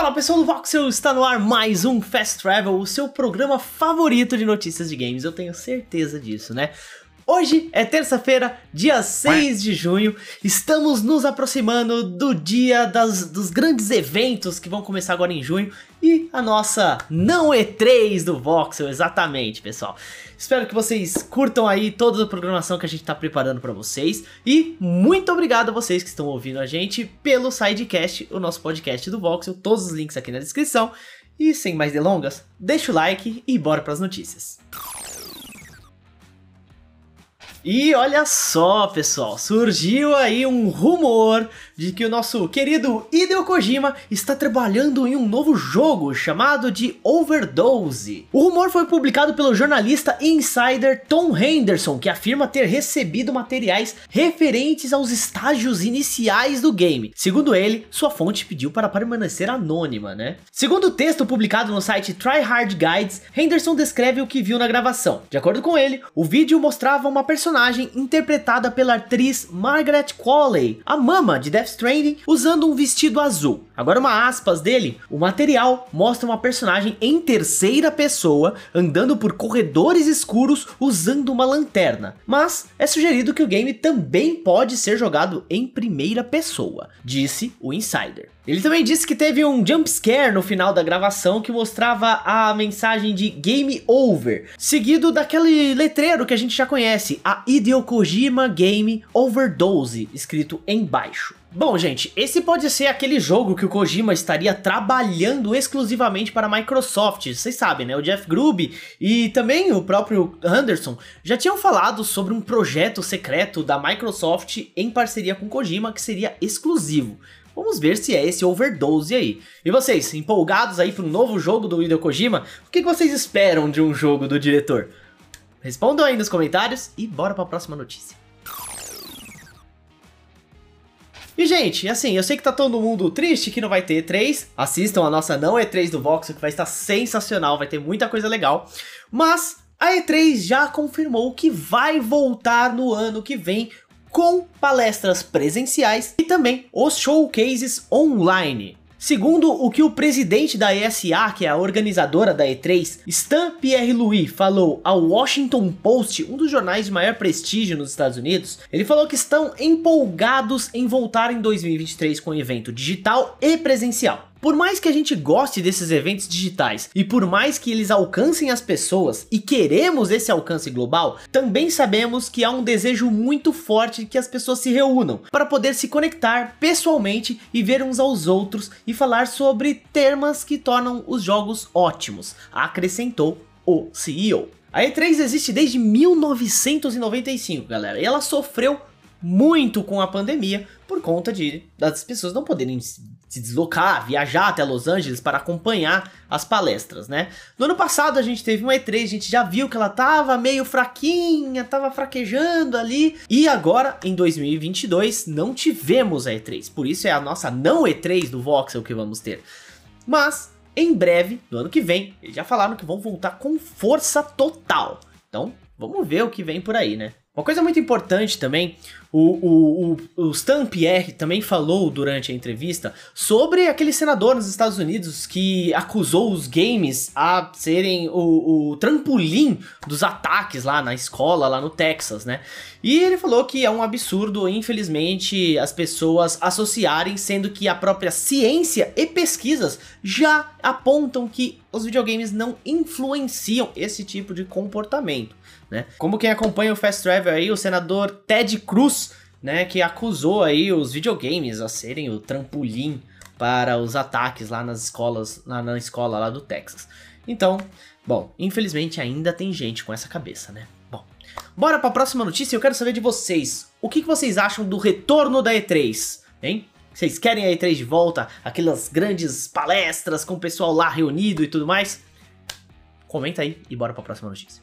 Fala pessoal do Voxel, está no ar mais um Fast Travel, o seu programa favorito de notícias de games, eu tenho certeza disso, né? Hoje é terça-feira, dia 6 de junho. Estamos nos aproximando do dia das, dos grandes eventos que vão começar agora em junho. E a nossa não E3 do Voxel, exatamente, pessoal. Espero que vocês curtam aí toda a programação que a gente está preparando para vocês. E muito obrigado a vocês que estão ouvindo a gente pelo Sidecast, o nosso podcast do Voxel. Todos os links aqui na descrição. E sem mais delongas, deixa o like e bora para as notícias. E olha só, pessoal, surgiu aí um rumor de que o nosso querido Hideo Kojima está trabalhando em um novo jogo chamado de Overdose. O rumor foi publicado pelo jornalista insider Tom Henderson, que afirma ter recebido materiais referentes aos estágios iniciais do game. Segundo ele, sua fonte pediu para permanecer anônima, né? Segundo o texto publicado no site Tryhard Guides, Henderson descreve o que viu na gravação. De acordo com ele, o vídeo mostrava uma personagem interpretada pela atriz Margaret Qualley, a mama de Death Stranding, usando um vestido azul. Agora uma aspas dele, o material mostra uma personagem em terceira pessoa andando por corredores escuros usando uma lanterna, mas é sugerido que o game também pode ser jogado em primeira pessoa, disse o Insider. Ele também disse que teve um jump scare no final da gravação que mostrava a mensagem de Game Over, seguido daquele letreiro que a gente já conhece, a Hideo Kojima Game Overdose, escrito embaixo. Bom, gente, esse pode ser aquele jogo que o Kojima estaria trabalhando exclusivamente para a Microsoft. Vocês sabem, né? O Jeff Grubb e também o próprio Anderson já tinham falado sobre um projeto secreto da Microsoft em parceria com Kojima que seria exclusivo. Vamos ver se é esse overdose aí. E vocês, empolgados aí para um novo jogo do Hideo Kojima? O que vocês esperam de um jogo do diretor? Respondam aí nos comentários e bora para a próxima notícia. E, gente, assim, eu sei que tá todo mundo triste que não vai ter E3. Assistam a nossa não E3 do Voxel, que vai estar sensacional, vai ter muita coisa legal. Mas a E3 já confirmou que vai voltar no ano que vem com palestras presenciais e também os showcases online. Segundo o que o presidente da ESA, que é a organizadora da E3, Stan Pierre-Louis, falou ao Washington Post, um dos jornais de maior prestígio nos Estados Unidos, ele falou que estão empolgados em voltar em 2023 com evento digital e presencial. Por mais que a gente goste desses eventos digitais e por mais que eles alcancem as pessoas e queremos esse alcance global, também sabemos que há um desejo muito forte que as pessoas se reúnam para poder se conectar pessoalmente e ver uns aos outros e falar sobre temas que tornam os jogos ótimos, acrescentou o CEO. A E3 existe desde 1995, galera, e ela sofreu muito com a pandemia por conta de das pessoas não poderem se deslocar, viajar até Los Angeles para acompanhar as palestras, né? No ano passado a gente teve uma E3, a gente já viu que ela tava meio fraquinha, tava fraquejando ali, e agora em 2022 não tivemos a E3, por isso é a nossa não E3 do Voxel que vamos ter. Mas em breve, no ano que vem, eles já falaram que vão voltar com força total. Então, vamos ver o que vem por aí, né? Uma coisa muito importante também, o, o, o, o Stan Pierre também falou durante a entrevista sobre aquele senador nos Estados Unidos que acusou os games a serem o, o trampolim dos ataques lá na escola, lá no Texas, né? E ele falou que é um absurdo, infelizmente, as pessoas associarem, sendo que a própria ciência e pesquisas já apontam que os videogames não influenciam esse tipo de comportamento né? Como quem acompanha o Fast Travel aí, o senador Ted Cruz, né, que acusou aí os videogames a serem o trampolim para os ataques lá nas escolas, lá na escola lá do Texas. Então, bom, infelizmente ainda tem gente com essa cabeça, né? Bom, bora para a próxima notícia. Eu quero saber de vocês. O que, que vocês acham do retorno da E3, hein? Vocês querem a E3 de volta? Aquelas grandes palestras com o pessoal lá reunido e tudo mais? Comenta aí e bora para a próxima notícia.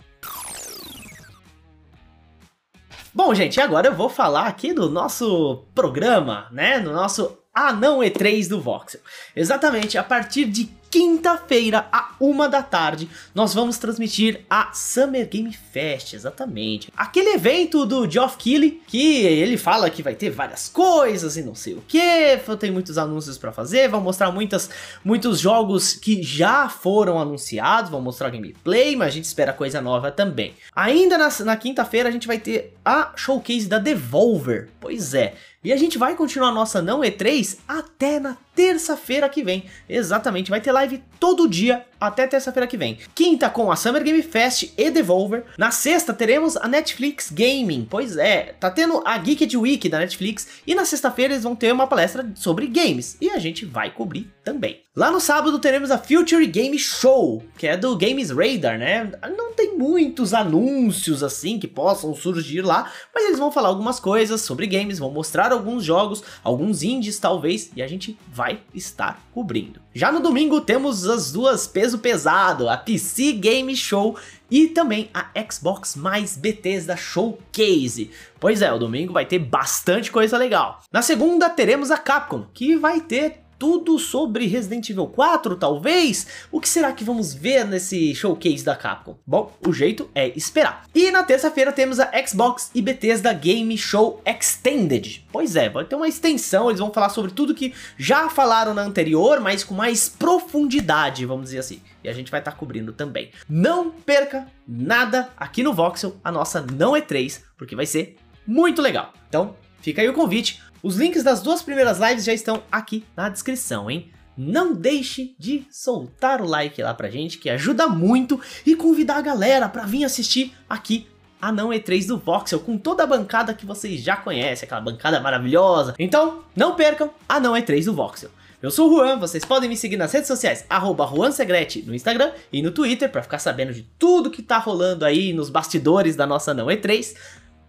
Bom, gente, agora eu vou falar aqui do nosso programa, né? No nosso A Não E3 do Voxel. Exatamente, a partir de quinta-feira, a uma da tarde, nós vamos transmitir a Summer Game Fest, exatamente. Aquele evento do Geoff Keighley, que ele fala que vai ter várias coisas e não sei o que, tem muitos anúncios para fazer, vão mostrar muitas, muitos jogos que já foram anunciados, vão mostrar gameplay, mas a gente espera coisa nova também. Ainda na, na quinta-feira a gente vai ter a showcase da Devolver, pois é, e a gente vai continuar nossa não E3 até na terça-feira que vem. Exatamente, vai ter live todo dia até terça-feira que vem. Quinta com a Summer Game Fest e Devolver. Na sexta teremos a Netflix Gaming. Pois é, tá tendo a Geeked Week da Netflix e na sexta-feira eles vão ter uma palestra sobre games e a gente vai cobrir também. Lá no sábado teremos a Future Game Show, que é do Games Radar, né? Não tem muitos anúncios assim que possam surgir lá, mas eles vão falar algumas coisas sobre games, vão mostrar alguns jogos, alguns indies talvez, e a gente vai estar cobrindo. Já no domingo temos as duas peso pesado, a PC Game Show e também a Xbox mais Bethesda Showcase. Pois é, o domingo vai ter bastante coisa legal. Na segunda teremos a Capcom, que vai ter tudo sobre Resident Evil 4, talvez? O que será que vamos ver nesse showcase da Capcom? Bom, o jeito é esperar. E na terça-feira temos a Xbox e Bethesda Game Show Extended. Pois é, vai ter uma extensão, eles vão falar sobre tudo que já falaram na anterior, mas com mais profundidade, vamos dizer assim. E a gente vai estar tá cobrindo também. Não perca nada aqui no Voxel, a nossa não é 3, porque vai ser muito legal. Então, fica aí o convite. Os links das duas primeiras lives já estão aqui na descrição, hein? Não deixe de soltar o like lá pra gente, que ajuda muito, e convidar a galera pra vir assistir aqui a não E3 do Voxel, com toda a bancada que vocês já conhecem, aquela bancada maravilhosa. Então, não percam a não E3 do Voxel. Eu sou o Juan, vocês podem me seguir nas redes sociais, arroba JuanSegrete no Instagram e no Twitter, para ficar sabendo de tudo que tá rolando aí nos bastidores da nossa não E3.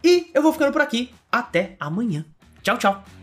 E eu vou ficando por aqui, até amanhã. Tchau, tchau.